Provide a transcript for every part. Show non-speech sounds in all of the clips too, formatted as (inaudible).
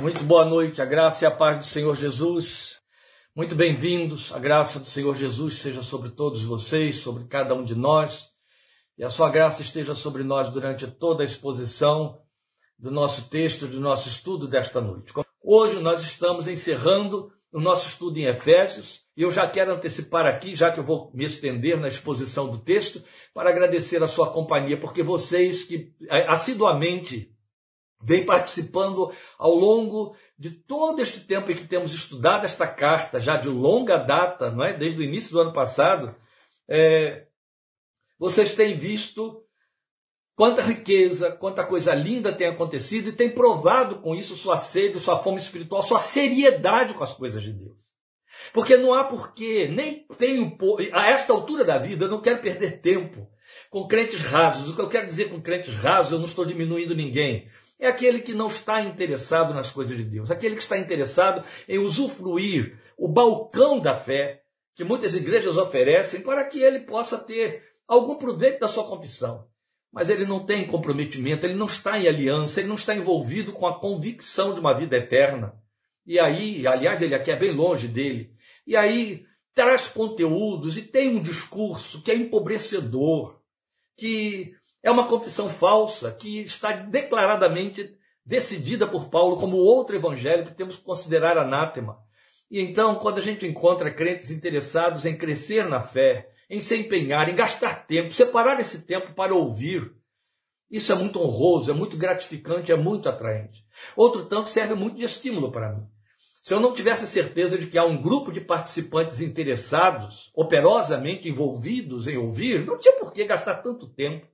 Muito boa noite, a graça e a paz do Senhor Jesus. Muito bem-vindos, a graça do Senhor Jesus seja sobre todos vocês, sobre cada um de nós, e a sua graça esteja sobre nós durante toda a exposição do nosso texto, do nosso estudo desta noite. Hoje nós estamos encerrando o nosso estudo em Efésios, e eu já quero antecipar aqui, já que eu vou me estender na exposição do texto, para agradecer a sua companhia, porque vocês que eh, assiduamente vem participando ao longo de todo este tempo em que temos estudado esta carta, já de longa data, não é? desde o início do ano passado, é, vocês têm visto quanta riqueza, quanta coisa linda tem acontecido e tem provado com isso sua sede, sua fome espiritual, sua seriedade com as coisas de Deus. Porque não há porquê, nem tenho, a esta altura da vida, eu não quero perder tempo com crentes rasos. O que eu quero dizer com crentes rasos, eu não estou diminuindo ninguém é aquele que não está interessado nas coisas de Deus, aquele que está interessado em usufruir o balcão da fé que muitas igrejas oferecem para que ele possa ter algum proveito da sua confissão. Mas ele não tem comprometimento, ele não está em aliança, ele não está envolvido com a convicção de uma vida eterna. E aí, aliás, ele aqui é bem longe dele. E aí traz conteúdos e tem um discurso que é empobrecedor, que é uma confissão falsa que está declaradamente decidida por Paulo como outro evangelho que temos que considerar anátema. E então, quando a gente encontra crentes interessados em crescer na fé, em se empenhar, em gastar tempo, separar esse tempo para ouvir, isso é muito honroso, é muito gratificante, é muito atraente. Outro tanto serve muito de estímulo para mim. Se eu não tivesse certeza de que há um grupo de participantes interessados, operosamente envolvidos em ouvir, não tinha por que gastar tanto tempo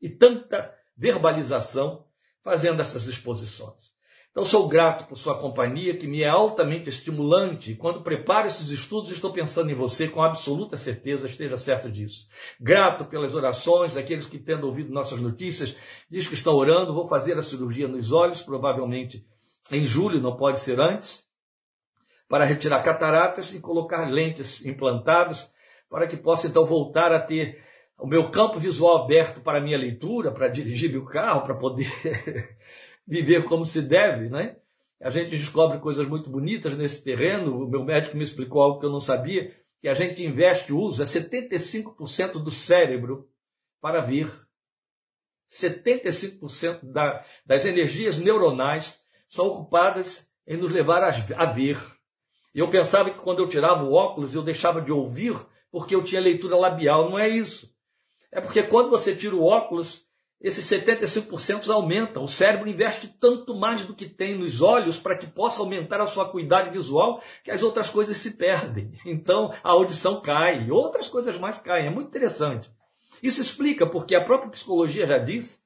e tanta verbalização fazendo essas exposições. Então, sou grato por sua companhia, que me é altamente estimulante. Quando preparo esses estudos, estou pensando em você com absoluta certeza, esteja certo disso. Grato pelas orações, aqueles que, tendo ouvido nossas notícias, diz que estão orando. Vou fazer a cirurgia nos olhos, provavelmente em julho, não pode ser antes, para retirar cataratas e colocar lentes implantadas, para que possa então voltar a ter o meu campo visual aberto para a minha leitura, para dirigir meu carro, para poder (laughs) viver como se deve, né? A gente descobre coisas muito bonitas nesse terreno. O meu médico me explicou algo que eu não sabia, que a gente investe, usa 75% do cérebro para ver. 75% da, das energias neuronais são ocupadas em nos levar a, a ver. Eu pensava que quando eu tirava o óculos eu deixava de ouvir porque eu tinha leitura labial. Não é isso. É porque quando você tira o óculos, esses 75% aumentam. O cérebro investe tanto mais do que tem nos olhos para que possa aumentar a sua acuidade visual que as outras coisas se perdem. (laughs) Então a audição cai, outras coisas mais caem. É muito interessante. Isso explica porque a própria psicologia já diz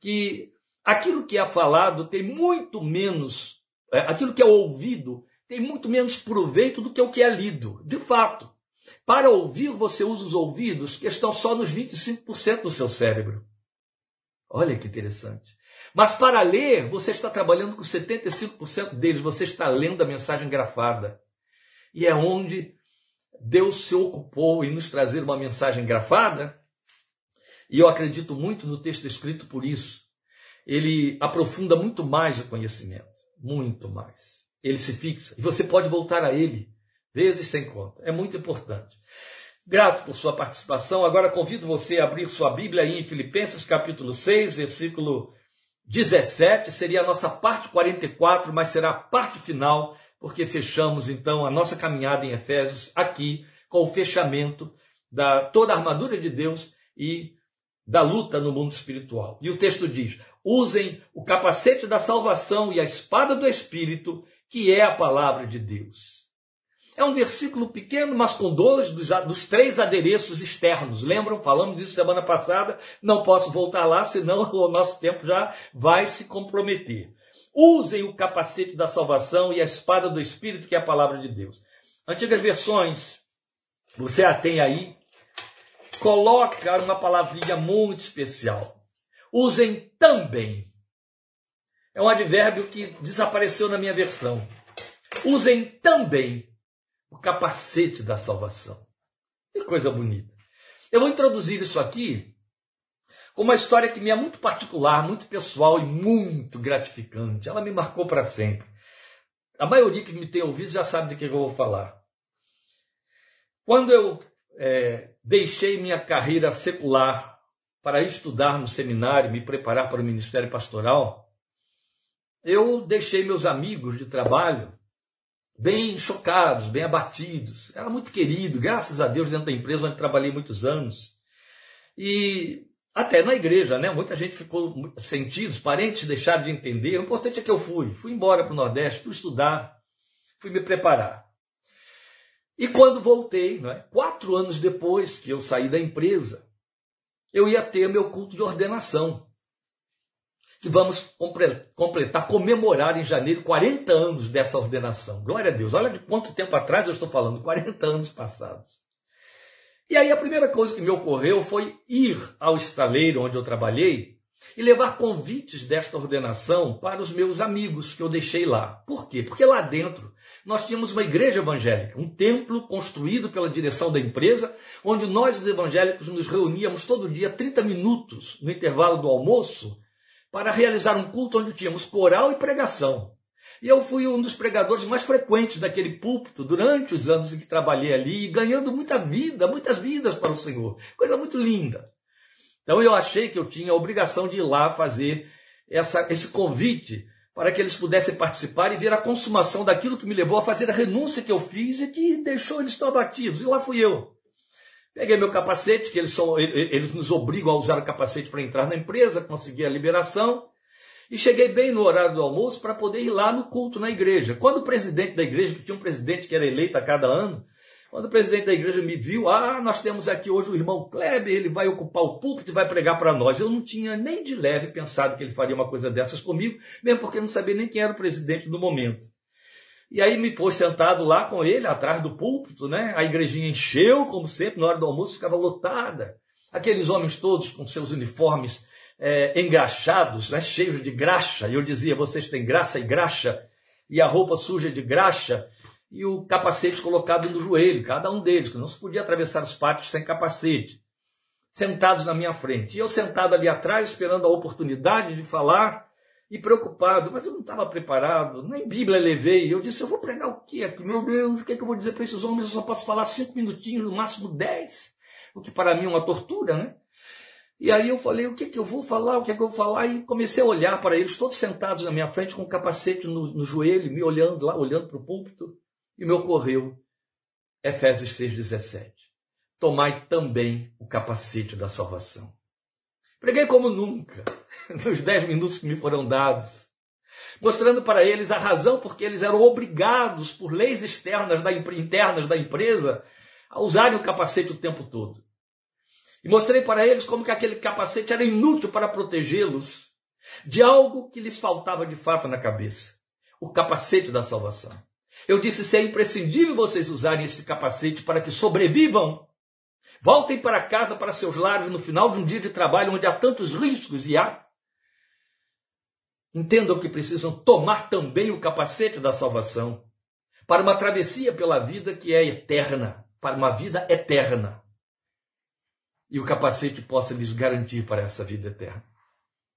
que aquilo que é falado tem muito menos, é, aquilo que é ouvido tem muito menos proveito do que o que é lido. De fato. Para ouvir, você usa os ouvidos que estão só nos 25% do seu cérebro. Olha que interessante. Mas para ler, você está trabalhando com 75% deles, você está lendo a mensagem grafada. E é onde Deus se ocupou em nos trazer uma mensagem grafada. E eu acredito muito no texto escrito por isso. Ele aprofunda muito mais o conhecimento, muito mais. Ele se fixa e você pode voltar a ele vezes sem conta. É muito importante. Grato por sua participação. Agora convido você a abrir sua Bíblia aí em Filipenses capítulo 6, versículo 17. Seria a nossa parte 44, mas será a parte final, porque fechamos então a nossa caminhada em Efésios aqui com o fechamento da toda a armadura de Deus e da luta no mundo espiritual. E o texto diz: usem o capacete da salvação e a espada do Espírito, que é a palavra de Deus. É um versículo pequeno, mas com dois dos, dos, três adereços externos. Lembram? Falamos disso semana passada. Não posso voltar lá, senão (laughs) o nosso tempo já vai se comprometer. Usem o capacete da salvação e a espada do Espírito, que é a palavra de Deus. Antigas versões, você a tem aí, coloca uma palavrinha muito especial. Usem também. É um advérbio que desapareceu na minha versão. Usem também o capacete da salvação. Que coisa bonita. Eu vou introduzir isso aqui com uma história que me é muito particular, muito pessoal e muito gratificante. Ela me marcou para sempre. A maioria que me tem ouvido já sabe de que eu vou falar. Quando eu é, deixei minha carreira secular para estudar no seminário, me preparar para o ministério pastoral, eu deixei meus amigos de trabalho bem chocados, bem abatidos. Era muito querido, graças a Deus, dentro da empresa onde trabalhei muitos anos. E até na igreja, né? Muita gente ficou sentidos, parentes deixaram de entender. O importante é que eu fui. Fui embora para o Nordeste, fui estudar, fui me preparar. E quando voltei, né, quatro anos depois que eu saí da empresa, eu ia ter meu culto de ordenação que vamos completar, comemorar em janeiro 40 anos dessa ordenação. Glória a Deus. Olha de quanto tempo atrás eu estou falando, 40 anos passados. E aí a primeira coisa que me ocorreu foi ir ao estaleiro onde eu trabalhei e levar convites desta ordenação para os meus amigos que eu deixei lá. Por quê? Porque lá dentro nós tínhamos uma igreja evangélica, um templo construído pela direção da empresa, onde nós, os evangélicos, nos reuníamos todo dia 30 minutos no intervalo do almoço para realizar um culto onde tínhamos coral e pregação. E eu fui um dos pregadores mais frequentes daquele púlpito durante os anos em que trabalhei ali, ganhando muita vida, muitas vidas para o Senhor. Coisa muito linda. Então eu achei que eu tinha a obrigação de ir lá fazer essa, esse convite para que eles pudessem participar e ver a consumação daquilo que me levou a fazer a renúncia que eu fiz e que deixou eles tão abatidos. E lá fui eu. Peguei meu capacete, que eles, são, eles nos obrigam a usar o capacete para entrar na empresa, consegui a liberação. E cheguei bem no horário do almoço para poder ir lá no culto na igreja. Quando o presidente da igreja, que tinha um presidente que era eleito a cada ano, quando o presidente da igreja me viu, ah, nós temos aqui hoje o irmão Kleber, ele vai ocupar o púlpito e vai pregar para nós. Eu não tinha nem de leve pensado que ele faria uma coisa dessas comigo, mesmo porque não sabia nem quem era o presidente no momento. E aí me pôs sentado lá com ele, atrás do púlpito, né? A igrejinha encheu, como sempre, na hora do almoço ficava lotada. Aqueles homens todos com seus uniformes é, engraxados, né? cheios de graxa. E eu dizia, vocês têm graça e graxa, e a roupa suja de graxa, e o capacete colocado no joelho, cada um deles, que não se podia atravessar os pátios sem capacete. Sentados na minha frente. E eu sentado ali atrás, esperando a oportunidade de falar, e preocupado, mas eu não estava preparado, nem Bíblia levei. Eu disse, eu vou pregar o quê aqui? Meu Deus, o que, é que eu vou dizer para esses homens? Eu só posso falar cinco minutinhos, no máximo dez, o que para mim é uma tortura, né? E aí eu falei, o que, é que eu vou falar, o que, é que eu vou falar? E comecei a olhar para eles, todos sentados na minha frente, com o capacete no, no joelho, me olhando lá, olhando para o púlpito, e me ocorreu Efésios 6,17. Tomai também o capacete da salvação. Preguei como nunca, (laughs) nos dez minutos que me foram dados, mostrando para eles a razão porque eles eram obrigados por leis externas da, internas da empresa a usarem o capacete o tempo todo. E mostrei para eles como que aquele capacete era inútil para protegê-los de algo que lhes faltava de fato na cabeça, o capacete da salvação. Eu disse se é imprescindível vocês usarem esse capacete para que sobrevivam Voltem para casa, para seus lares, no final de um dia de trabalho onde há tantos riscos e há. Entendam que precisam tomar também o capacete da salvação para uma travessia pela vida que é eterna, para uma vida eterna. E o capacete possa lhes garantir para essa vida eterna.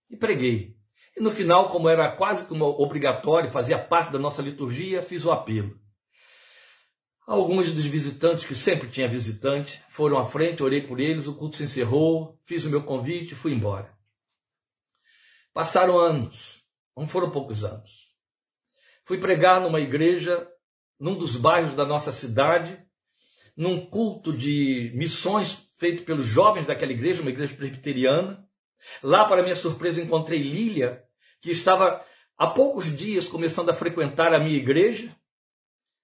E preguei. E no final, como era quase como obrigatório, fazia parte da nossa liturgia, fiz o apelo. Alguns dos visitantes, que sempre tinha visitante, foram à frente, orei por eles, o culto se encerrou, fiz o meu convite e fui embora. Passaram anos, não foram poucos anos. Fui pregar numa igreja, num dos bairros da nossa cidade, num culto de missões feito pelos jovens daquela igreja, uma igreja presbiteriana. Lá, para minha surpresa, encontrei Lília, que estava há poucos dias começando a frequentar a minha igreja.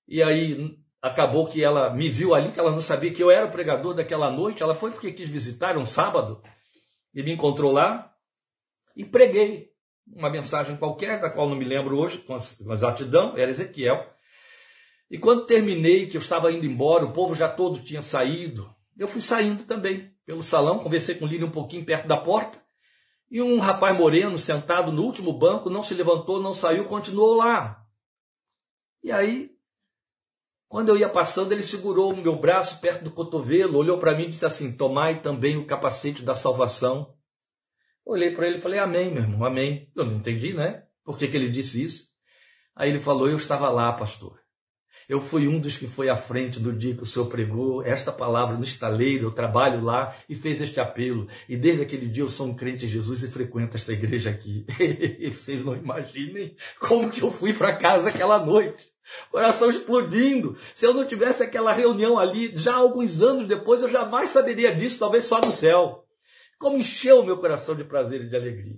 E aí acabou que ela me viu ali, que ela não sabia que eu era o pregador daquela noite. Ela foi porque quis visitar um sábado e me encontrou lá e preguei uma mensagem qualquer, da qual não me lembro hoje com exatidão, era Ezequiel. E quando terminei, que eu estava indo embora, o povo já todo tinha saído, eu fui saindo também pelo salão, conversei com Lília um pouquinho perto da porta, e um rapaz moreno sentado no último banco não se levantou, não saiu, continuou lá. E aí quando eu ia passando, ele segurou o meu braço perto do cotovelo, olhou para mim e disse assim: Tomai também o capacete da salvação Olhei para ele e falei, amém, meu irmão, amém. Eu não entendi, né? Por que, que ele disse isso? Aí ele falou, eu estava lá, pastor. Eu fui um dos que foi à frente do dia que o senhor pregou esta palavra no estaleiro, eu trabalho lá e fez este apelo. E desde aquele dia eu sou um crente em Jesus e frequento esta igreja aqui. (laughs) Vocês não imaginem como que eu fui para casa aquela noite. Coração explodindo. Se eu não tivesse aquela reunião ali, já alguns anos depois, eu jamais saberia disso, talvez só no céu. Como encheu o meu coração de prazer e de alegria.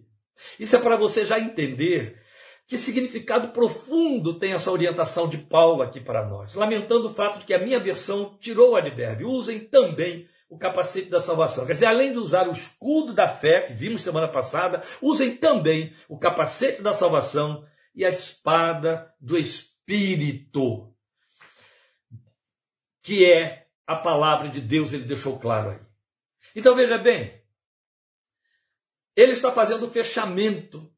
Isso é para você já entender que significado profundo tem essa orientação de Paulo aqui para nós? Lamentando o fato de que a minha versão tirou o advérbio. Usem também o capacete da salvação. Quer dizer, além de usar o escudo da fé, que vimos semana passada, usem também o capacete da salvação e a espada do Espírito, que é a palavra de Deus, ele deixou claro aí. Então veja bem, ele está fazendo o fechamento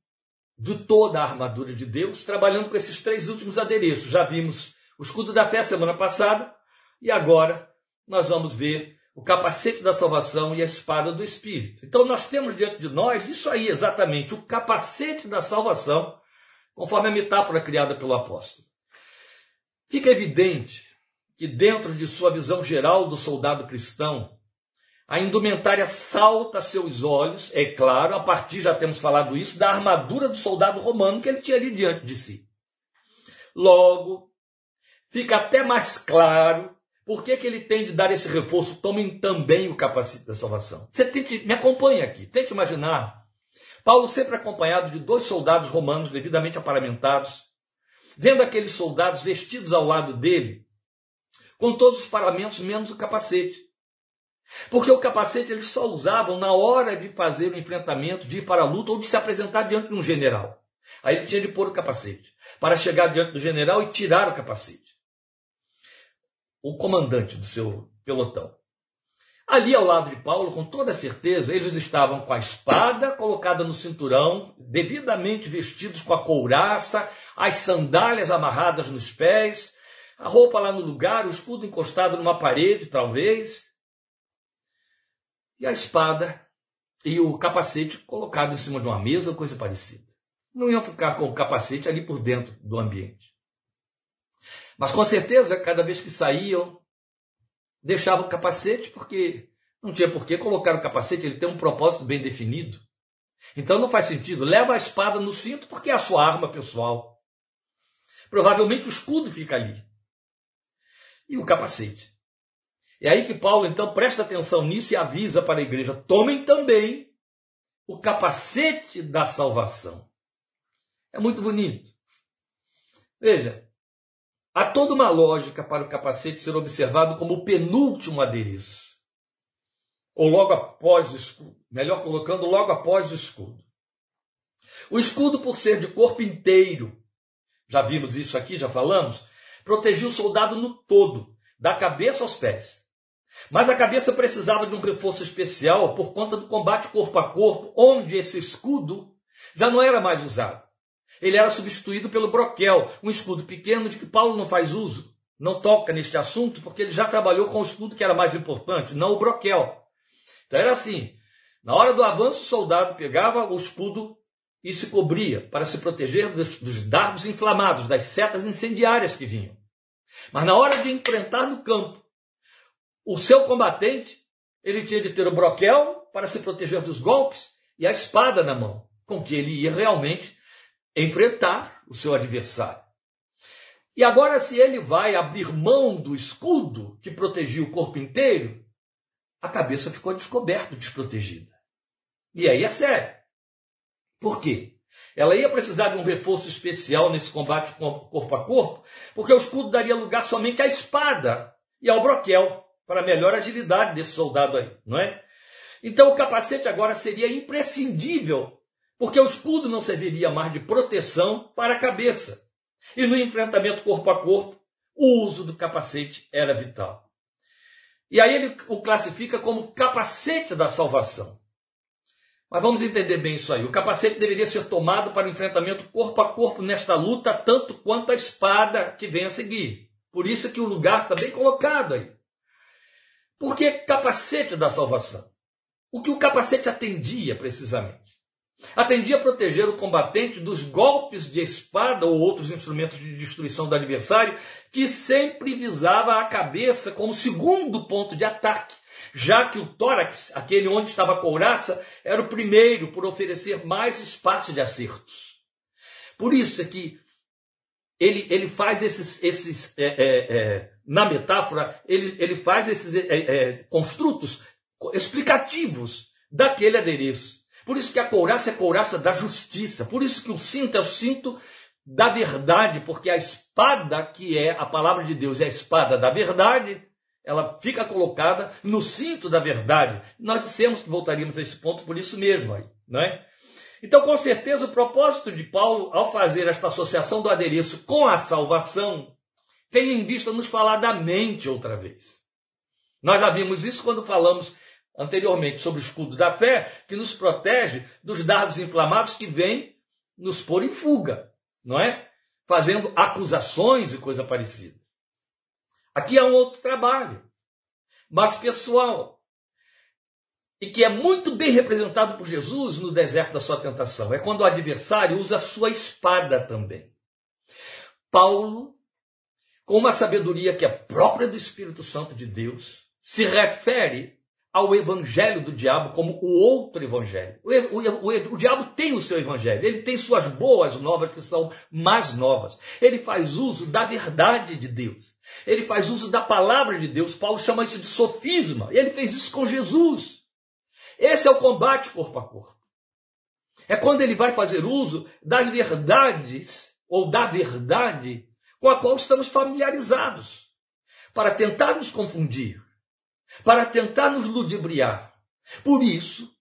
de toda a armadura de Deus, trabalhando com esses três últimos adereços. Já vimos o escudo da fé semana passada e agora nós vamos ver o capacete da salvação e a espada do Espírito. Então nós temos diante de nós isso aí exatamente, o capacete da salvação, conforme a metáfora criada pelo apóstolo. Fica evidente que dentro de sua visão geral do soldado cristão, a indumentária salta seus olhos, é claro, a partir, já temos falado isso, da armadura do soldado romano que ele tinha ali diante de si. Logo, fica até mais claro por que, que ele tem de dar esse reforço. Tomem também o capacete da salvação. Você tente, me acompanhe aqui, tente imaginar. Paulo sempre acompanhado de dois soldados romanos devidamente aparamentados, vendo aqueles soldados vestidos ao lado dele, com todos os paramentos menos o capacete. Porque o capacete eles só usavam na hora de fazer o enfrentamento, de ir para a luta ou de se apresentar diante de um general. Aí ele tinha de pôr o capacete para chegar diante do general e tirar o capacete. O comandante do seu pelotão. Ali ao lado de Paulo, com toda certeza, eles estavam com a espada colocada no cinturão, devidamente vestidos com a couraça, as sandálias amarradas nos pés, a roupa lá no lugar, o escudo encostado numa parede, talvez, e a espada e o capacete colocado em cima de uma mesa ou coisa parecida. Não iam ficar com o capacete ali por dentro do ambiente. Mas com certeza, cada vez que saíam, deixavam o capacete, porque não tinha por que colocar o capacete, ele tem um propósito bem definido. Então não faz sentido. Leva a espada no cinto porque é a sua arma pessoal. Provavelmente o escudo fica ali. E o capacete. É aí que Paulo então presta atenção nisso e avisa para a igreja: tomem também o capacete da salvação. É muito bonito. Veja, há toda uma lógica para o capacete ser observado como o penúltimo adereço. Ou logo após o escudo. Melhor colocando, logo após o escudo. O escudo, por ser de corpo inteiro, já vimos isso aqui, já falamos, protegia o soldado no todo, da cabeça aos pés. Mas a cabeça precisava de um reforço especial por conta do combate corpo a corpo, onde esse escudo já não era mais usado. Ele era substituído pelo broquel, um escudo pequeno de que Paulo não faz uso. Não toca neste assunto porque ele já trabalhou com o escudo que era mais importante, não o broquel. Então era assim: na hora do avanço, o soldado pegava o escudo e se cobria para se proteger dos, dos dardos inflamados, das setas incendiárias que vinham. Mas na hora de enfrentar no campo, o seu combatente, ele tinha de ter o broquel para se proteger dos golpes e a espada na mão, com que ele ia realmente enfrentar o seu adversário. E agora, se ele vai abrir mão do escudo que protegia o corpo inteiro, a cabeça ficou descoberta, desprotegida. E aí é sério. Por quê? Ela ia precisar de um reforço especial nesse combate corpo a corpo, porque o escudo daria lugar somente à espada e ao broquel para melhor agilidade desse soldado aí, não é? Então o capacete agora seria imprescindível, porque o escudo não serviria mais de proteção para a cabeça. E no enfrentamento corpo a corpo, o uso do capacete era vital. E aí ele o classifica como capacete da salvação. Mas vamos entender bem isso aí. O capacete deveria ser tomado para o enfrentamento corpo a corpo nesta luta, tanto quanto a espada que vem a seguir. Por isso que o lugar está bem colocado aí. Porque capacete da salvação. O que o capacete atendia precisamente? Atendia a proteger o combatente dos golpes de espada ou outros instrumentos de destruição do adversário, que sempre visava a cabeça como segundo ponto de ataque, já que o tórax, aquele onde estava a couraça, era o primeiro por oferecer mais espaço de acertos. Por isso é que ele, ele faz esses, esses é, é, é, na metáfora, ele, ele faz esses é, é, construtos explicativos daquele adereço. Por isso que a couraça é a couraça da justiça. Por isso que o cinto é o cinto da verdade, porque a espada que é a palavra de Deus é a espada da verdade, ela fica colocada no cinto da verdade. Nós dissemos que voltaríamos a esse ponto por isso mesmo aí, não é? Então, com certeza, o propósito de Paulo ao fazer esta associação do adereço com a salvação tem em vista nos falar da mente outra vez. Nós já vimos isso quando falamos anteriormente sobre o escudo da fé, que nos protege dos dardos inflamados que vêm nos pôr em fuga, não é? Fazendo acusações e coisa parecida. Aqui há um outro trabalho, mas pessoal, e que é muito bem representado por Jesus no deserto da sua tentação. É quando o adversário usa a sua espada também. Paulo, com uma sabedoria que é própria do Espírito Santo de Deus, se refere ao evangelho do diabo como o outro evangelho. O, o, o, o, diabo tem o seu evangelho, ele tem suas boas novas que são mais novas. Ele faz uso da verdade de Deus. Ele faz uso da palavra de Deus. Paulo chama isso de sofisma. Ele fez isso com Jesus. Esse é o combate corpo a corpo. É quando ele vai fazer uso das verdades ou da verdade com a qual estamos familiarizados, para tentar nos confundir, para tentar nos ludibriar. Por isso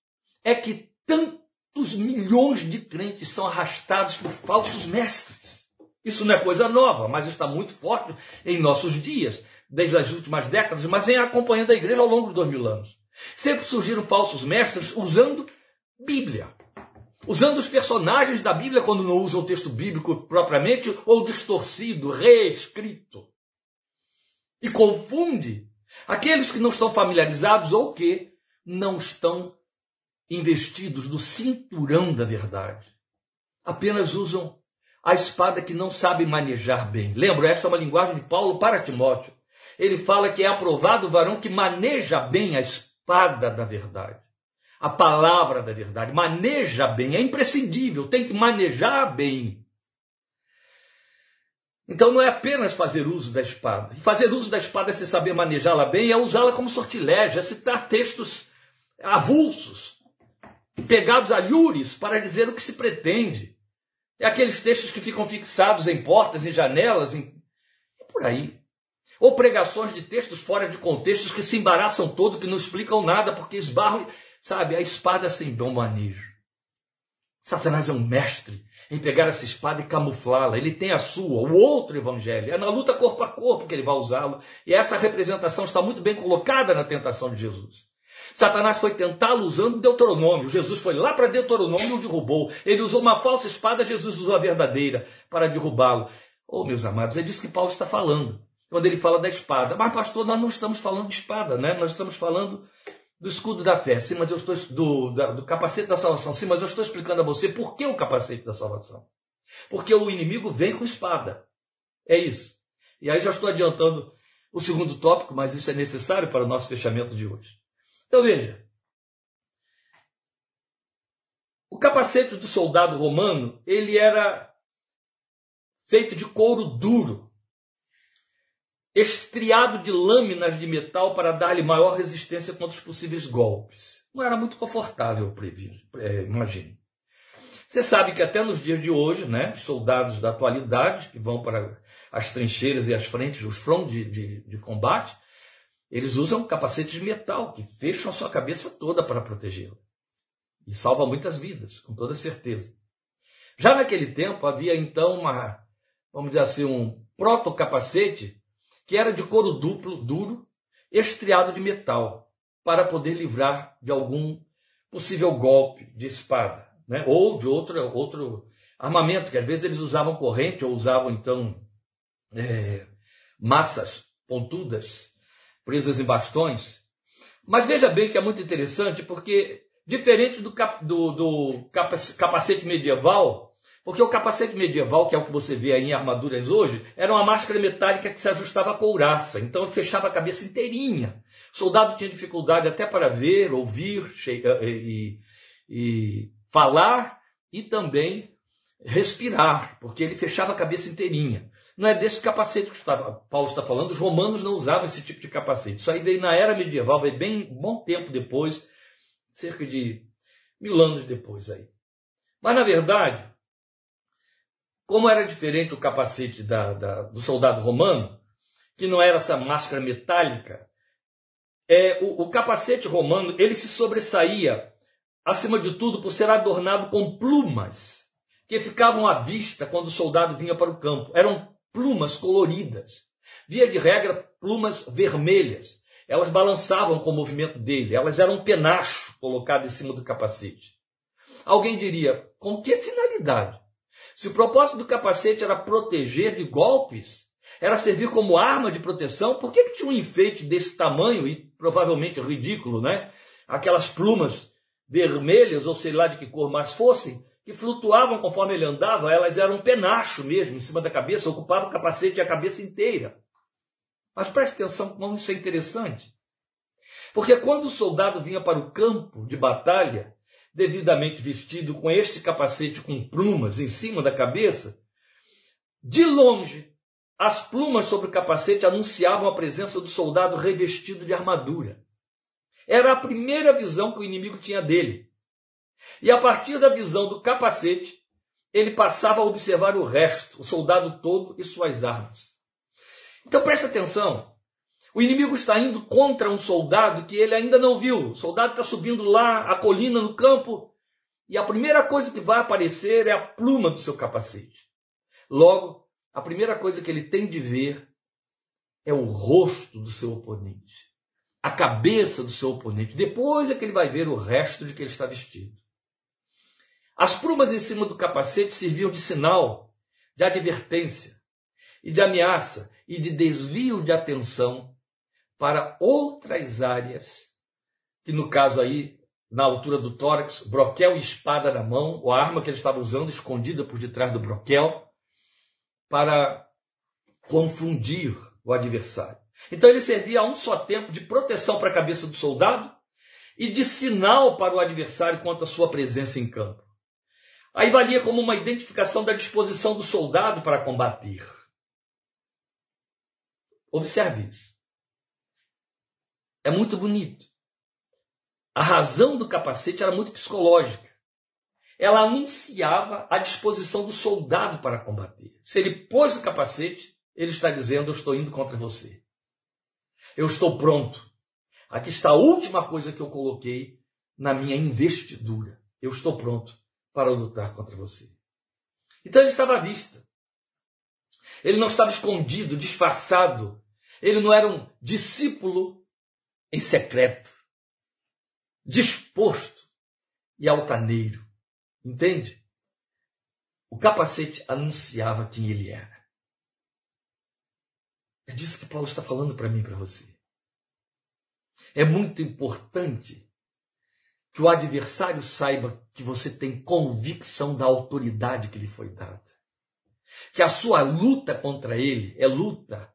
é que tantos milhões de crentes são arrastados por falsos mestres. Isso não é coisa nova, mas está muito forte em nossos dias, desde as últimas décadas, mas vem acompanhando a igreja ao longo de dois mil anos. Sempre surgiram falsos mestres usando Bíblia. Usando os personagens da Bíblia quando não usam o texto bíblico propriamente, ou distorcido, reescrito. E confunde aqueles que não estão familiarizados ou que não estão investidos no cinturão da verdade. Apenas usam a espada que não sabem manejar bem. Lembra, essa é uma linguagem de Paulo para Timóteo. Ele fala que é aprovado o varão que maneja bem a espada da verdade. A palavra da verdade. Maneja bem, é imprescindível, tem que manejar bem. Então não é apenas fazer uso da espada. fazer uso da espada é se saber manejá-la bem, é usá-la como sortilégio, é citar textos avulsos, pegados a lures para dizer o que se pretende. É aqueles textos que ficam fixados em portas, em janelas, em... é por aí. Ou pregações de textos fora de contextos que se embaraçam todo, que não explicam nada, porque esbarram, sabe, a espada sem bom manejo. Satanás é um mestre em pegar essa espada e camuflá-la. Ele tem a sua, o outro evangelho. É na luta corpo a corpo que ele vai usá-lo. E essa representação está muito bem colocada na tentação de Jesus. Satanás foi tentá-lo usando Deuteronômio. Jesus foi lá para Deuteronômio e o derrubou. Ele usou uma falsa espada, Jesus usou a verdadeira para derrubá-lo. Oh, meus amados, é disso que Paulo está falando quando ele fala da espada. Mas, pastor, nós não estamos falando de espada, né? Nós estamos falando do escudo da fé, sim, mas eu estou do, do capacete da salvação, sim, mas eu estou explicando a você por que o capacete da salvação. Porque o inimigo vem com espada. É isso. E aí já estou adiantando o segundo tópico, mas isso é necessário para o nosso fechamento de hoje. Então veja. O capacete do soldado romano, ele era feito de couro duro estriado de lâminas de metal para dar-lhe maior resistência contra os possíveis golpes. Não era muito confortável, é, imagine. Você sabe que até nos dias de hoje, né, os soldados da atualidade, que vão para as trincheiras e as frentes, os fronts de, de, de combate, eles usam capacetes de metal que fecham a sua cabeça toda para protegê-la. E salva muitas vidas, com toda certeza. Já naquele tempo havia então uma, vamos dizer assim, um proto-capacete que era de couro duplo, duro, estriado de metal, para poder livrar de algum possível golpe de espada, né? ou de outro, outro armamento, que às vezes eles usavam corrente ou usavam então é, massas pontudas presas em bastões. Mas veja bem que é muito interessante porque diferente do, cap, do, do capacete medieval, porque o capacete medieval, que é o que você vê aí em armaduras hoje, era uma máscara metálica que se ajustava à couraça, então fechava a cabeça inteirinha. O soldado tinha dificuldade até para ver, ouvir eh, e, e falar e também respirar, porque ele fechava a cabeça inteirinha. Não é desse capacete que Paulo está falando, os romanos não usavam esse tipo de capacete. Isso aí veio na era medieval, veio bem bom tempo depois, cerca de mil anos depois aí. Mas na verdade, como era diferente o capacete da, da, do soldado romano, que não era essa máscara metálica, é, o, o capacete romano ele se sobressaía, acima de tudo, por ser adornado com plumas que ficavam à vista quando o soldado vinha para o campo. Eram plumas coloridas. Via de regra, plumas vermelhas. Elas balançavam com o movimento dele, elas eram um penacho colocado em cima do capacete. Alguém diria, com que finalidade? Se o propósito do capacete era proteger de golpes, era servir como arma de proteção, por que, que tinha um enfeite desse tamanho e provavelmente ridículo, né? Aquelas plumas vermelhas, ou sei lá de que cor mais fossem, que flutuavam conforme ele andava, elas eram um penacho mesmo em cima da cabeça, ocupavam o capacete e a cabeça inteira. Mas preste atenção como isso é interessante. Porque quando o soldado vinha para o campo de batalha, devidamente vestido com este capacete com plumas em cima da cabeça, de longe, as plumas sobre o capacete anunciavam a presença do soldado revestido de armadura. Era a primeira visão que o inimigo tinha dele. E a partir da visão do capacete, ele passava a observar o resto, o soldado todo e suas armas. Então preste atenção. O inimigo está indo contra um soldado que ele ainda não viu. O soldado está subindo lá a colina no campo e a primeira coisa que vai aparecer é a pluma do seu capacete. Logo, a primeira coisa que ele tem de ver é o rosto do seu oponente, a cabeça do seu oponente. Depois é que ele vai ver o resto de que ele está vestido. As plumas em cima do capacete serviam de sinal, de advertência e de ameaça e de desvio de atenção para outras áreas, que no caso aí, na altura do tórax, broquel e espada na mão, ou a arma que ele estava usando escondida por detrás do broquel, para confundir o adversário. Então ele servia a um só tempo de proteção para a cabeça do soldado e de sinal para o adversário quanto à sua presença em campo. Aí valia como uma identificação da disposição do soldado para combater. Observe isso. É muito bonito. A razão do capacete era muito psicológica. Ela anunciava a disposição do soldado para combater. Se ele pôs o capacete, ele está dizendo: Eu estou indo contra você. Eu estou pronto. Aqui está a última coisa que eu coloquei na minha investidura. Eu estou pronto para lutar contra você. Então ele estava à vista. Ele não estava escondido, disfarçado. Ele não era um discípulo em secreto, disposto e altaneiro. Entende? O capacete anunciava quem ele era. É disso que Paulo está falando para mim e para você. É muito importante que o adversário saiba que você tem convicção da autoridade que lhe foi dada. Que a sua luta contra ele é luta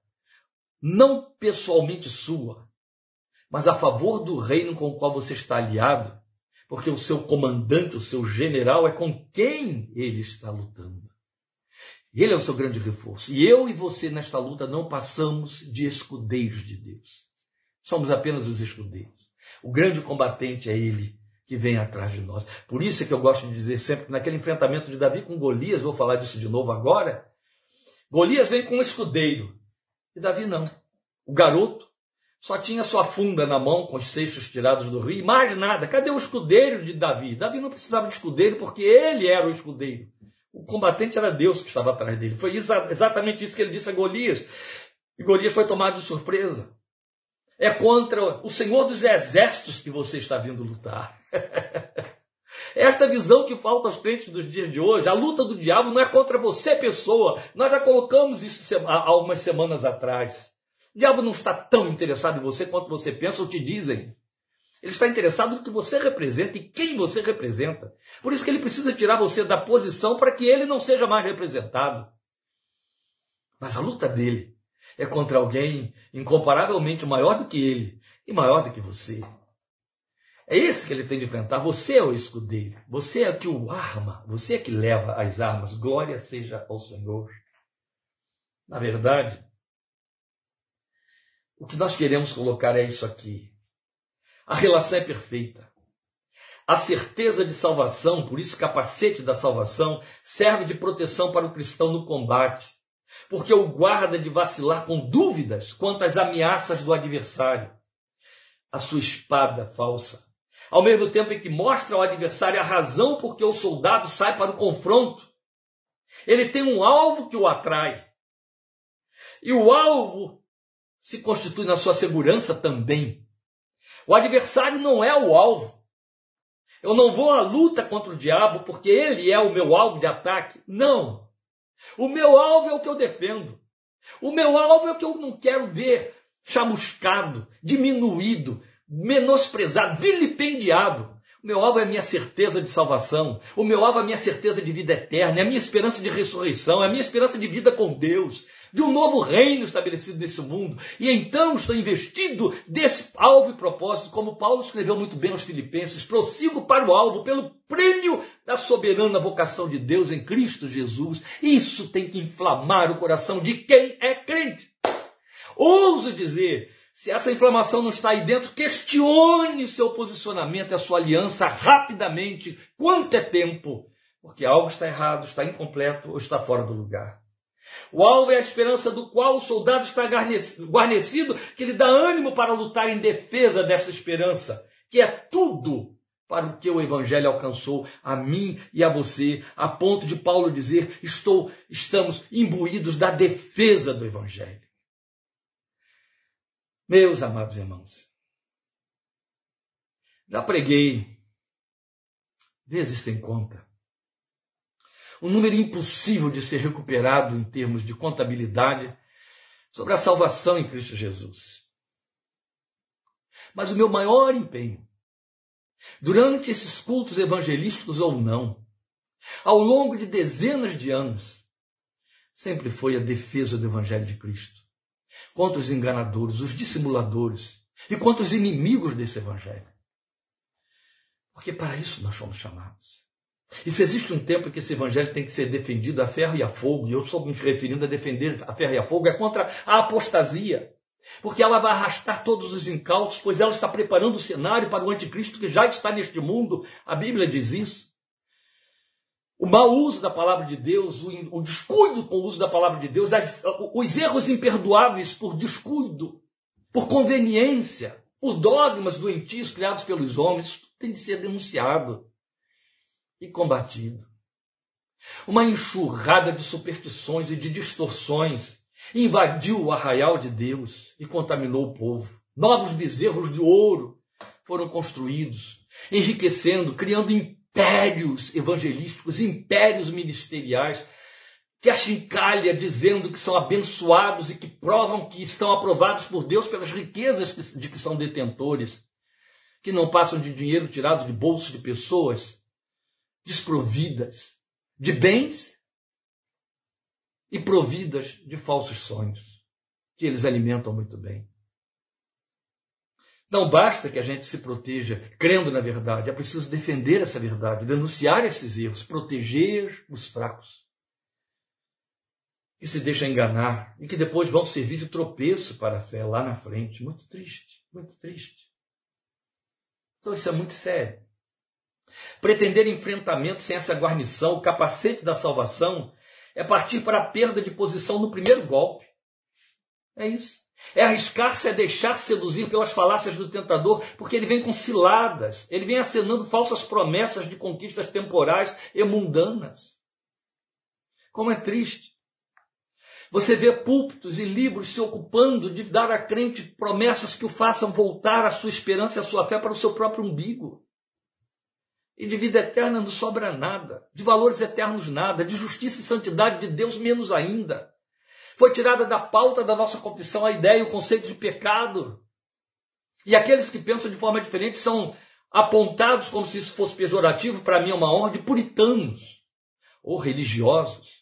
não pessoalmente sua, mas a favor do reino com o qual você está aliado, porque o seu comandante, o seu general é com quem ele está lutando. Ele é o seu grande reforço. E eu e você nesta luta não passamos de escudeiros de Deus. Somos apenas os escudeiros. O grande combatente é ele que vem atrás de nós. Por isso é que eu gosto de dizer sempre que naquele enfrentamento de Davi com Golias, vou falar disso de novo agora, Golias vem com um escudeiro e Davi não. O garoto só tinha sua funda na mão com os seixos tirados do rio, mais nada. Cadê o escudeiro de Davi? Davi não precisava de escudeiro porque ele era o escudeiro. O combatente era Deus que estava atrás dele. Foi exatamente isso que ele disse a Golias. E Golias foi tomado de surpresa. É contra o Senhor dos Exércitos que você está vindo lutar. (laughs) Esta visão que falta aos crentes dos dias de hoje, a luta do diabo não é contra você, pessoa. Nós já colocamos isso há algumas semanas atrás. O diabo não está tão interessado em você quanto você pensa ou te dizem. Ele está interessado no que você representa e quem você representa. Por isso que ele precisa tirar você da posição para que ele não seja mais representado. Mas a luta dele é contra alguém incomparavelmente maior do que ele e maior do que você. É esse que ele tem de enfrentar. Você é o escudeiro. Você é que o arma. Você é que leva as armas. Glória seja ao Senhor. Na verdade, o que nós queremos colocar é isso aqui. A relação é perfeita. A certeza de salvação, por isso capacete da salvação, serve de proteção para o cristão no combate, porque o guarda de vacilar com dúvidas quanto às ameaças do adversário. A sua espada falsa, ao mesmo tempo em que mostra ao adversário a razão por que o soldado sai para o confronto, ele tem um alvo que o atrai. E o alvo se constitui na sua segurança também. O adversário não é o alvo. Eu não vou à luta contra o diabo porque ele é o meu alvo de ataque. Não. O meu alvo é o que eu defendo. O meu alvo é o que eu não quero ver chamuscado, diminuído, menosprezado, vilipendiado. O meu alvo é a minha certeza de salvação. O meu alvo é a minha certeza de vida eterna, é a minha esperança de ressurreição, é a minha esperança de vida com Deus de um novo reino estabelecido nesse mundo. E então estou investido desse alvo e propósito, como Paulo escreveu muito bem aos Filipenses, prossigo para o alvo pelo prêmio da soberana vocação de Deus em Cristo Jesus. Isso tem que inflamar o coração de quem é crente. Ouso dizer, se essa inflamação não está aí dentro, questione seu posicionamento, a sua aliança rapidamente, quanto é tempo, porque algo está errado, está incompleto ou está fora do lugar. O alvo é a esperança do qual o soldado está guarnecido, que lhe dá ânimo para lutar em defesa dessa esperança, que é tudo para o que o evangelho alcançou a mim e a você, a ponto de Paulo dizer: "Estou estamos imbuídos da defesa do evangelho". Meus amados irmãos, já preguei vezes sem conta um número impossível de ser recuperado em termos de contabilidade sobre a salvação em Cristo Jesus. Mas o meu maior empenho, durante esses cultos evangelísticos ou não, ao longo de dezenas de anos, sempre foi a defesa do Evangelho de Cristo contra os enganadores, os dissimuladores e contra os inimigos desse Evangelho. Porque para isso nós fomos chamados. E se existe um tempo em que esse evangelho tem que ser defendido a ferro e a fogo, e eu estou me referindo a defender a ferro e a fogo, é contra a apostasia. Porque ela vai arrastar todos os incautos, pois ela está preparando o cenário para o anticristo que já está neste mundo. A Bíblia diz isso. O mau uso da palavra de Deus, o, descuido com o uso da palavra de Deus, as, os erros imperdoáveis por descuido, por conveniência, por dogmas doentios criados pelos homens, tem de ser denunciado e combatido. Uma enxurrada de superstições e de distorções invadiu o arraial de Deus e contaminou o povo. Novos bezerros de ouro foram construídos, enriquecendo, criando impérios evangelísticos, impérios ministeriais, que achincalha dizendo que são abençoados e que provam que estão aprovados por Deus pelas riquezas de que são detentores, que não passam de dinheiro tirado de bolsos de pessoas desprovidas de bens e providas de falsos sonhos, que eles alimentam muito bem. Não basta que a gente se proteja crendo na verdade, é preciso defender essa verdade, denunciar esses erros, proteger os fracos que se deixam enganar e que depois vão servir de tropeço para a fé lá na frente. Muito triste, muito triste. Então isso é muito sério. Pretender enfrentamento sem essa guarnição, o capacete da salvação, é partir para a perda de posição no primeiro golpe. É isso. É arriscar-se a deixar-se seduzir pelas falácias do tentador, porque ele vem com ciladas, ele vem acenando falsas promessas de conquistas temporais e mundanas. Como é triste. Você vê púlpitos e livros se ocupando de dar a crente promessas que o façam voltar a sua esperança e a sua fé para o seu próprio umbigo. E de vida eterna não sobra nada, de valores eternos nada, de justiça e santidade de Deus menos ainda. Foi tirada da pauta da nossa confissão a ideia e o conceito de pecado. E aqueles que pensam de forma diferente são apontados como se isso fosse pejorativo, para mim é uma honra, de puritanos ou religiosos.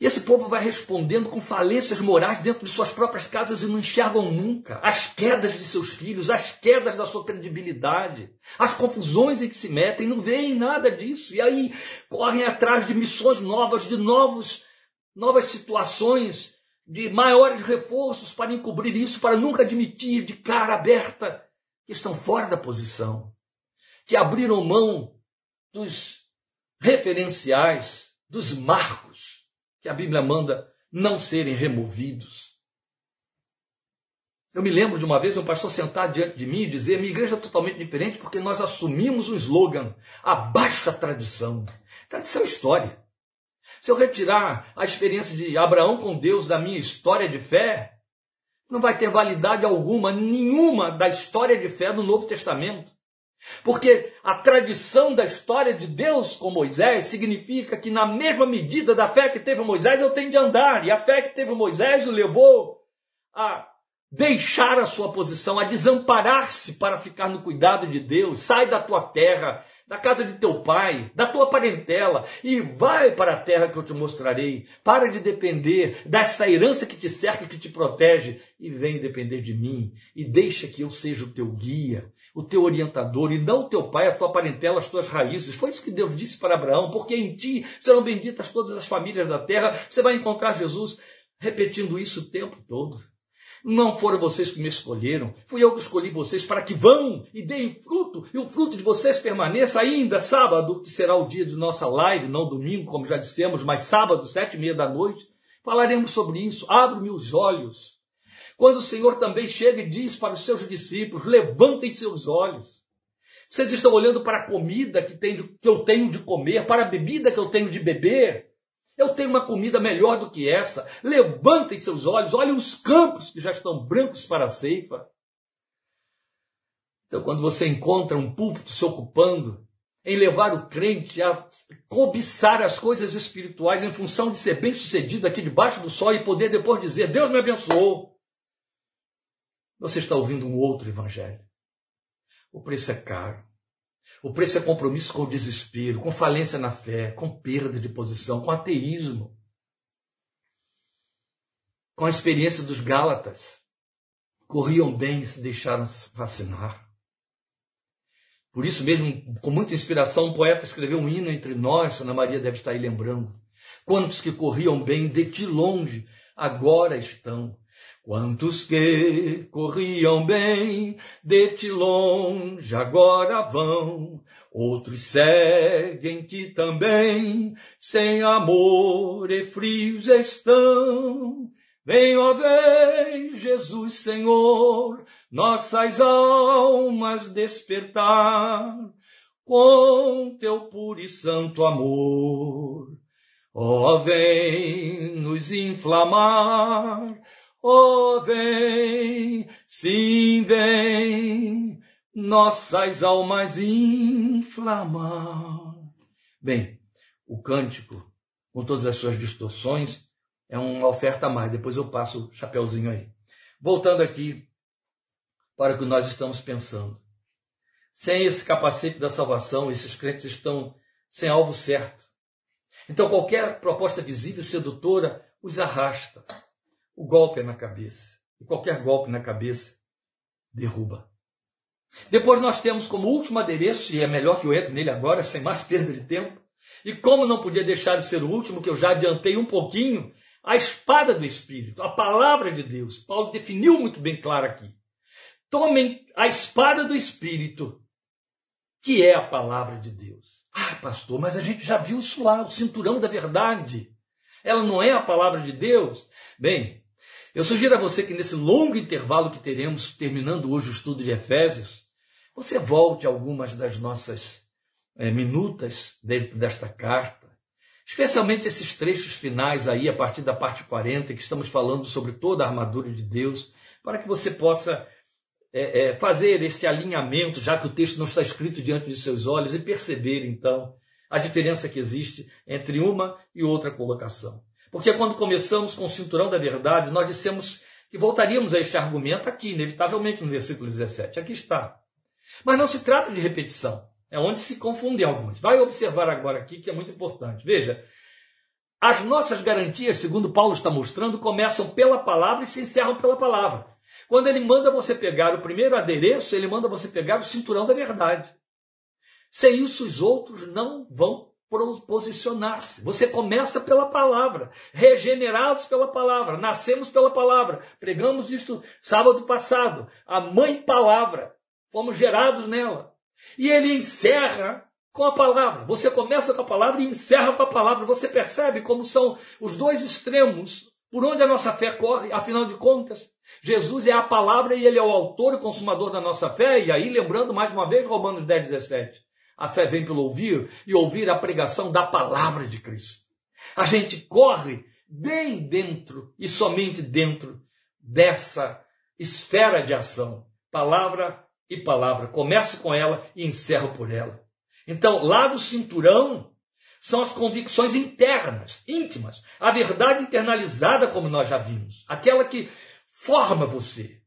E esse povo vai respondendo com falências morais dentro de suas próprias casas e não enxergam nunca as quedas de seus filhos, as quedas da sua credibilidade, as confusões em que se metem, não veem nada disso. E aí correm atrás de missões novas, de novos, novas situações, de maiores reforços para encobrir isso, para nunca admitir de cara aberta que estão fora da posição, que abriram mão dos referenciais, dos marcos que a Bíblia manda não serem removidos. Eu me lembro de uma vez um pastor sentar diante de mim e dizer: minha igreja é totalmente diferente porque nós assumimos o slogan abaixo a tradição. Tradição é história. Se eu retirar a experiência de Abraão com Deus da minha história de fé, não vai ter validade alguma, nenhuma da história de fé do Novo Testamento. Porque a tradição da história de Deus com Moisés significa que, na mesma medida da fé que teve Moisés, eu tenho de andar. E a fé que teve Moisés o levou a deixar a sua posição, a desamparar-se para ficar no cuidado de Deus. Sai da tua terra, da casa de teu pai, da tua parentela, e vai para a terra que eu te mostrarei. Para de depender desta herança que te cerca e que te protege, e vem depender de mim, e deixa que eu seja o teu guia o teu orientador e não o teu pai, a tua parentela, as tuas raízes. Foi isso que Deus disse para Abraão, porque em ti serão benditas todas as famílias da terra. Você vai encontrar Jesus repetindo isso o tempo todo. Não foram vocês que me escolheram, fui eu que escolhi vocês para que vão e deem fruto, e o fruto de vocês permaneça ainda sábado, que será o dia de nossa live, não domingo, como já dissemos, mas sábado, sete e meia da noite. Falaremos sobre isso. Abre-me os olhos quando o Senhor também chega e diz para os seus discípulos: levantem seus olhos. Vocês estão olhando para a comida que, tem, que eu tenho de comer, para a bebida que eu tenho de beber. Eu tenho uma comida melhor do que essa. Levantem seus olhos, olhem os campos que já estão brancos para a ceifa. Então, quando você encontra um púlpito se ocupando em levar o crente a cobiçar as coisas espirituais em função de ser bem sucedido aqui debaixo do sol e poder depois dizer: Deus me abençoou. Você está ouvindo um outro evangelho. O preço é caro. O preço é compromisso com o desespero, com falência na fé, com perda de posição, com ateísmo. Com a experiência dos Gálatas. Corriam bem e se deixaram vacinar. Por isso mesmo, com muita inspiração, um poeta escreveu um hino entre nós, Ana Maria deve estar aí lembrando. Quantos que corriam bem de ti longe, agora estão Quantos que corriam bem, de ti longe agora vão, outros seguem que também sem amor e frios estão. Vem, ó vem, Jesus Senhor, nossas almas despertar com teu puro e santo amor. Ó, vem nos inflamar Oh, vem, sim, vem, nossas almas inflamar. Bem, o cântico, com todas as suas distorções, é uma oferta a mais. Depois eu passo o chapeuzinho aí. Voltando aqui para o que nós estamos pensando. Sem esse capacete da salvação, esses crentes estão sem alvo certo. Então qualquer proposta visível e sedutora os arrasta o golpe é na cabeça. E qualquer golpe na cabeça derruba. Depois nós temos como último adereço, e é melhor que eu entre nele agora, sem mais perda de tempo, e como não podia deixar de ser o último, que eu já adiantei um pouquinho, a espada do Espírito, a palavra de Deus. Paulo definiu muito bem claro aqui. Tomem a espada do Espírito, que é a palavra de Deus. Ah, pastor, mas a gente já viu isso lá, o cinturão da verdade. Ela não é a palavra de Deus? Bem, eu sugiro a você que nesse longo intervalo que teremos, terminando hoje o estudo de Efésios, você volte algumas das nossas é, minutas dentro desta carta, especialmente esses trechos finais aí, a partir da parte 40, que estamos falando sobre toda a armadura de Deus, para que você possa é, é, fazer este alinhamento, já que o texto não está escrito diante de seus olhos, e perceber então a diferença que existe entre uma e outra colocação. Porque quando começamos com o cinturão da verdade, nós dissemos que voltaríamos a este argumento aqui, inevitavelmente no versículo 17. Aqui está. Mas não se trata de repetição. É onde se confundem alguns. Vai observar agora aqui que é muito importante. Veja, as nossas garantias, segundo Paulo está mostrando, começam pela palavra e se encerram pela palavra. Quando ele manda você pegar o primeiro adereço, ele manda você pegar o cinturão da verdade. Sem isso, os outros não vão posicionar-se. Você começa pela palavra, regenerados pela palavra, nascemos pela palavra. Pregamos isto sábado passado. A mãe palavra, fomos gerados nela. E ele encerra com a palavra. Você começa com a palavra e encerra com a palavra. Você percebe como são os dois extremos por onde a nossa fé corre, afinal de contas. Jesus é a palavra e ele é o autor e consumador da nossa fé. E aí, lembrando mais uma vez, Romanos 10, 17. A fé vem pelo ouvir e ouvir a pregação da palavra de Cristo. A gente corre bem dentro e somente dentro dessa esfera de ação. Palavra e palavra. Começo com ela e encerro por ela. Então, lá do cinturão são as convicções internas, íntimas, a verdade internalizada, como nós já vimos, aquela que forma você.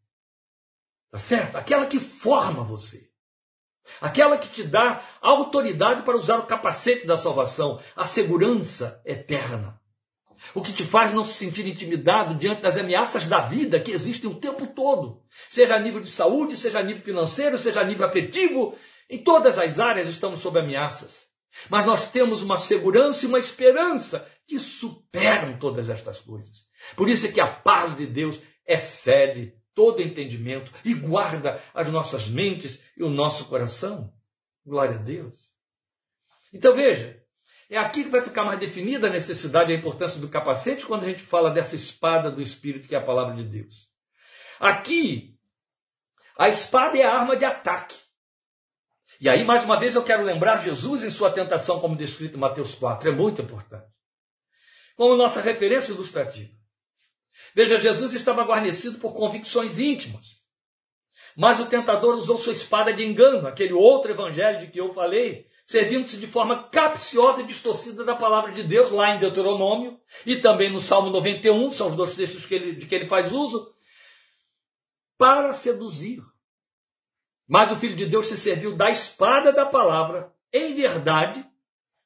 Tá certo? Aquela que forma você. Aquela que te dá autoridade para usar o capacete da salvação, a segurança eterna. O que te faz não se sentir intimidado diante das ameaças da vida que existem o tempo todo, seja a nível de saúde, seja a nível financeiro, seja a nível afetivo, em todas as áreas estamos sob ameaças. Mas nós temos uma segurança e uma esperança que superam todas estas coisas. Por isso é que a paz de Deus excede todo entendimento e guarda as nossas mentes e o nosso coração. Glória a Deus. Então veja, é aqui que vai ficar mais definida a necessidade e a importância do capacete quando a gente fala dessa espada do Espírito que é a palavra de Deus. Aqui, a espada é a arma de ataque. E aí, mais uma vez, eu quero lembrar Jesus em sua tentação, como descrito em Mateus 4. É muito importante. Como nossa referência ilustrativa. Veja, Jesus estava guarnecido por convicções íntimas. Mas o tentador usou sua espada de engano, aquele outro evangelho de que eu falei, servindo-se de forma capciosa e distorcida da palavra de Deus, lá em Deuteronômio, e também no Salmo 91, são os dois textos que ele, de que ele faz uso, para seduzir mas o Filho de Deus se serviu da espada da palavra, em verdade,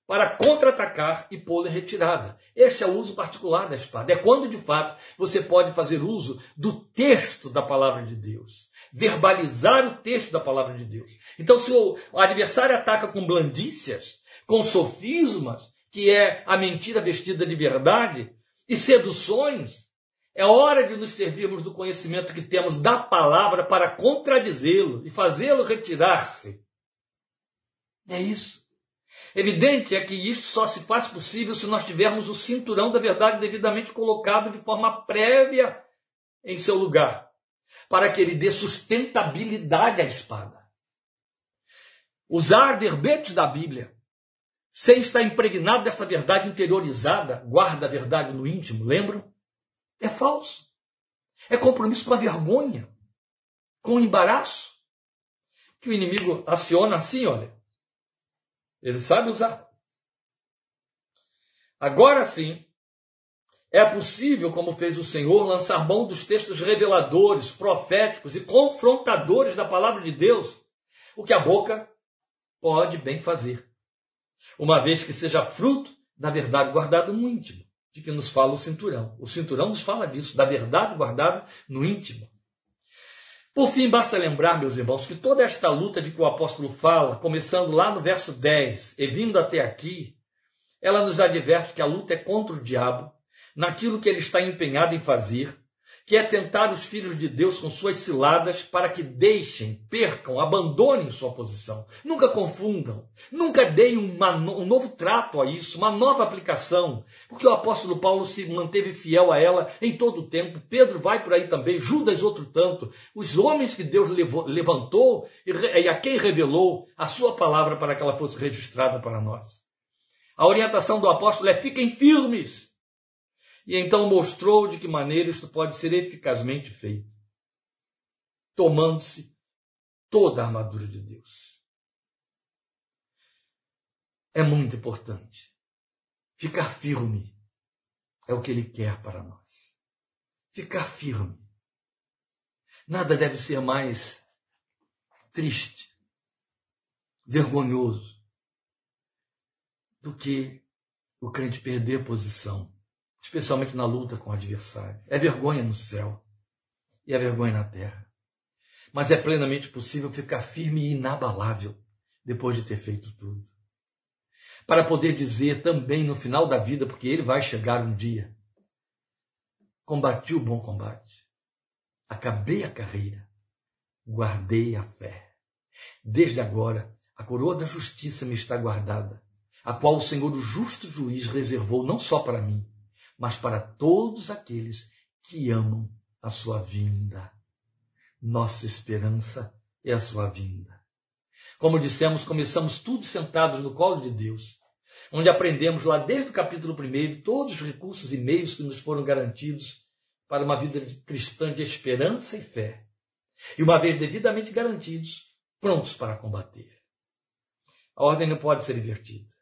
para contra-atacar e pô-la em retirada. Este é o uso particular da espada. É quando, de fato, você pode fazer uso do texto da palavra de Deus. Verbalizar o texto da palavra de Deus. Então, se o adversário ataca com blandícias, com sofismas, que é a mentira vestida de verdade, e seduções, é hora de nos servirmos do conhecimento que temos da palavra para contradizê-lo e fazê-lo retirar-se. É isso. Evidente é que isso só se faz possível se nós tivermos o cinturão da verdade devidamente colocado de forma prévia em seu lugar, para que ele dê sustentabilidade à espada. Usar verbetes da Bíblia sem estar impregnado desta verdade interiorizada, guarda a verdade no íntimo, lembram? É falso. É compromisso com a vergonha, com o embaraço, que o inimigo aciona assim, olha. Ele sabe usar. Agora sim, é possível, como fez o Senhor, lançar mão dos textos reveladores, proféticos e confrontadores da palavra de Deus, o que a boca pode bem fazer, uma vez que seja fruto da verdade guardada no íntimo de que nos fala o cinturão. O cinturão nos fala disso, da verdade guardada no íntimo. Por fim, basta lembrar, meus irmãos, que toda esta luta de que o apóstolo fala, começando lá no verso 10 e vindo até aqui, ela nos adverte que a luta é contra o diabo, naquilo que ele está empenhado em fazer, que é tentar os filhos de Deus com suas ciladas para que deixem, percam, abandonem sua posição. Nunca confundam, nunca deem uma, um novo trato a isso, uma nova aplicação, porque o apóstolo Paulo se manteve fiel a ela em todo o tempo. Pedro vai por aí também, Judas outro tanto. Os homens que Deus levantou e a quem revelou a sua palavra para que ela fosse registrada para nós. A orientação do apóstolo é fiquem firmes e então mostrou de que maneira isto pode ser eficazmente feito, tomando-se toda a armadura de Deus. É muito importante. Ficar firme é o que ele quer para nós. Ficar firme. Nada deve ser mais triste, vergonhoso, do que o crente perder posição, especialmente na luta com o adversário. É vergonha no céu e é vergonha na terra. Mas é plenamente possível ficar firme e inabalável depois de ter feito tudo. Para poder dizer também no final da vida, porque ele vai chegar um dia, combati o bom combate, acabei a carreira, guardei a fé. Desde agora, a coroa da justiça me está guardada, a qual o Senhor, o justo juiz, reservou não só para mim, mas para todos aqueles que amam a sua vinda. Nossa esperança é a sua vinda. Como dissemos, começamos tudo sentados no colo de Deus, onde aprendemos lá desde o capítulo 1 todos os recursos e meios que nos foram garantidos para uma vida cristã de esperança e fé. E uma vez devidamente garantidos, prontos para combater. A ordem não pode ser invertida.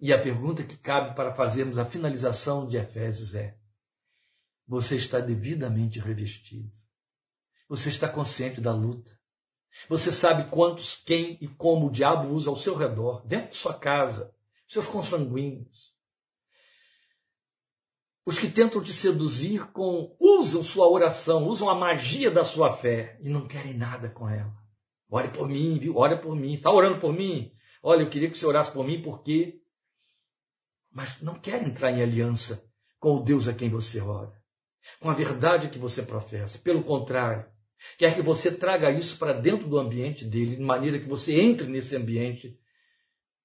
E a pergunta que cabe para fazermos a finalização de Efésios é: você está devidamente revestido? Você está consciente da luta? Você sabe quantos, quem e como o diabo usa ao seu redor, dentro de sua casa, seus consanguíneos. Os que tentam te seduzir com usam sua oração, usam a magia da sua fé e não querem nada com ela. Ore por mim, viu? Ore por mim. Está orando por mim? Olha, eu queria que você orasse por mim porque. Mas não quer entrar em aliança com o Deus a quem você ora, com a verdade que você professa. Pelo contrário, Quer que você traga isso para dentro do ambiente dele, de maneira que você entre nesse ambiente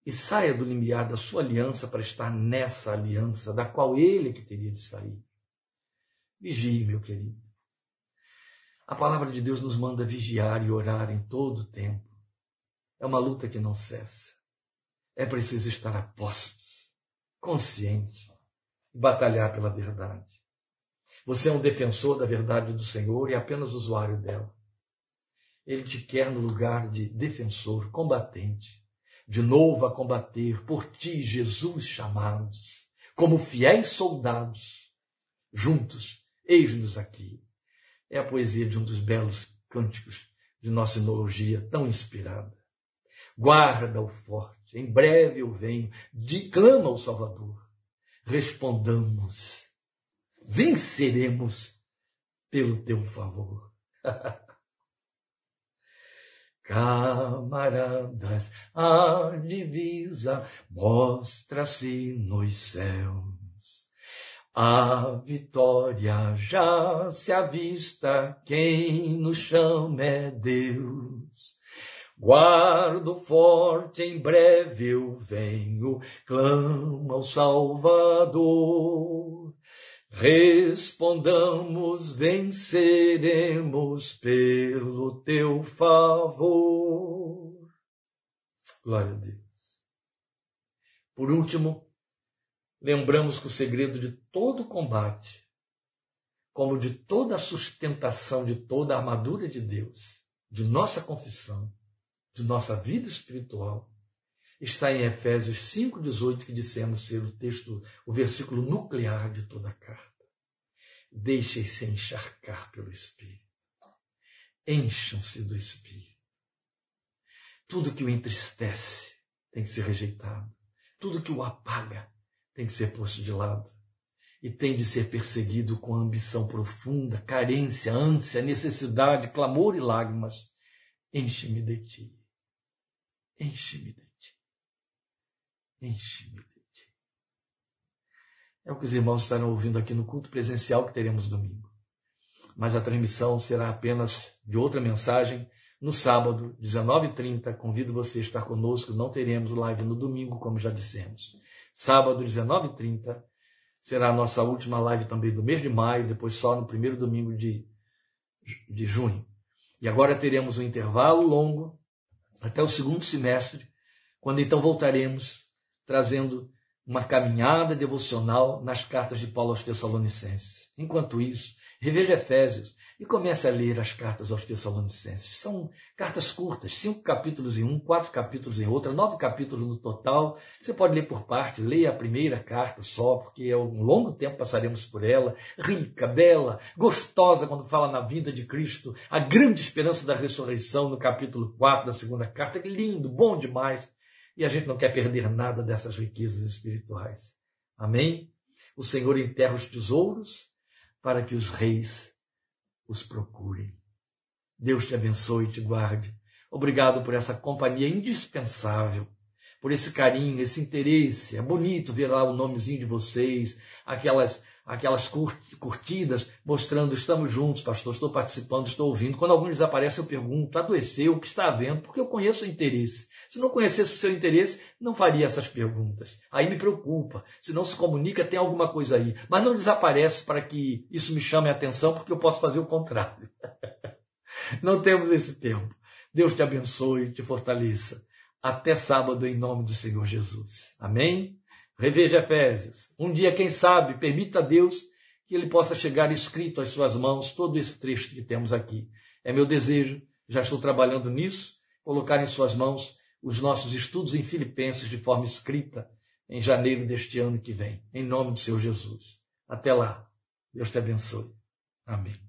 e saia do limiar da sua aliança para estar nessa aliança da qual ele é que teria de sair. Vigie, meu querido. A palavra de Deus nos manda vigiar e orar em todo o tempo. É uma luta que não cessa. É preciso estar a consciente e batalhar pela verdade. Você é um defensor da verdade do Senhor e apenas usuário dela. Ele te quer no lugar de defensor, combatente, de novo a combater por ti, Jesus, chamados, como fiéis soldados, juntos, eis-nos aqui. É a poesia de um dos belos cânticos de nossa sinologia tão inspirada. Guarda o forte, em breve eu venho, de, clama o Salvador. Respondamos venceremos pelo teu favor. (laughs) Camaradas, a divisa mostra-se nos céus. A vitória já se avista, quem nos chama é Deus. Guardo forte, em breve eu venho, clama ao Salvador. Respondamos, venceremos pelo teu favor. Glória a Deus. Por último, lembramos que o segredo de todo combate, como de toda sustentação de toda armadura de Deus, de nossa confissão, de nossa vida espiritual, está em Efésios 5,18, que dissemos ser o texto, o versículo nuclear de toda a carta. Deixem-se encharcar pelo Espírito. Encham-se do Espírito. Tudo que o entristece tem que ser rejeitado. Tudo que o apaga tem que ser posto de lado. E tem de ser perseguido com ambição profunda, carência, ânsia, necessidade, clamor e lágrimas. Enche-me de ti. Enche-me de Enche-me de ti. É o que os irmãos estarão ouvindo aqui no culto presencial que teremos domingo. Mas a transmissão será apenas de outra mensagem no sábado, 19h30. Convido você a estar conosco. Não teremos live no domingo, como já dissemos. Sábado, 19h30, será a nossa última live também do mês de maio, depois só no primeiro domingo de, de junho. E agora teremos um intervalo longo até o segundo semestre, quando então voltaremos trazendo uma caminhada devocional nas cartas de Paulo aos Tessalonicenses. Enquanto isso, reveja Efésios e comece a ler as cartas aos Tessalonicenses. São cartas curtas, cinco capítulos em um, quatro capítulos em outra, nove capítulos no total. Você pode ler por parte, leia a primeira carta só, porque é um longo tempo passaremos por ela. Rica, bela, gostosa quando fala na vida de Cristo, a grande esperança da ressurreição no capítulo 4 da segunda carta. Que lindo, bom demais. E a gente não quer perder nada dessas riquezas espirituais. Amém? O Senhor enterra os tesouros para que os reis os procurem. Deus te abençoe e te guarde. Obrigado por essa companhia indispensável, por esse carinho, esse interesse. É bonito ver lá o nomezinho de vocês, aquelas aquelas curtidas mostrando estamos juntos, pastor, estou participando, estou ouvindo. Quando algum desaparece, eu pergunto, adoeceu, o que está havendo? Porque eu conheço o interesse. Se não conhecesse o seu interesse, não faria essas perguntas. Aí me preocupa. Se não se comunica, tem alguma coisa aí. Mas não desaparece para que isso me chame a atenção, porque eu posso fazer o contrário. (laughs) não temos esse tempo. Deus te abençoe te fortaleça. Até sábado, em nome do Senhor Jesus. Amém? Reveja Efésios. Um dia, quem sabe, permita a Deus que ele possa chegar escrito às suas mãos todo esse trecho que temos aqui. É meu desejo, já estou trabalhando nisso, colocar em suas mãos os nossos estudos em Filipenses de forma escrita em janeiro deste ano que vem, em nome do Senhor Jesus. Até lá. Deus te abençoe. Amém.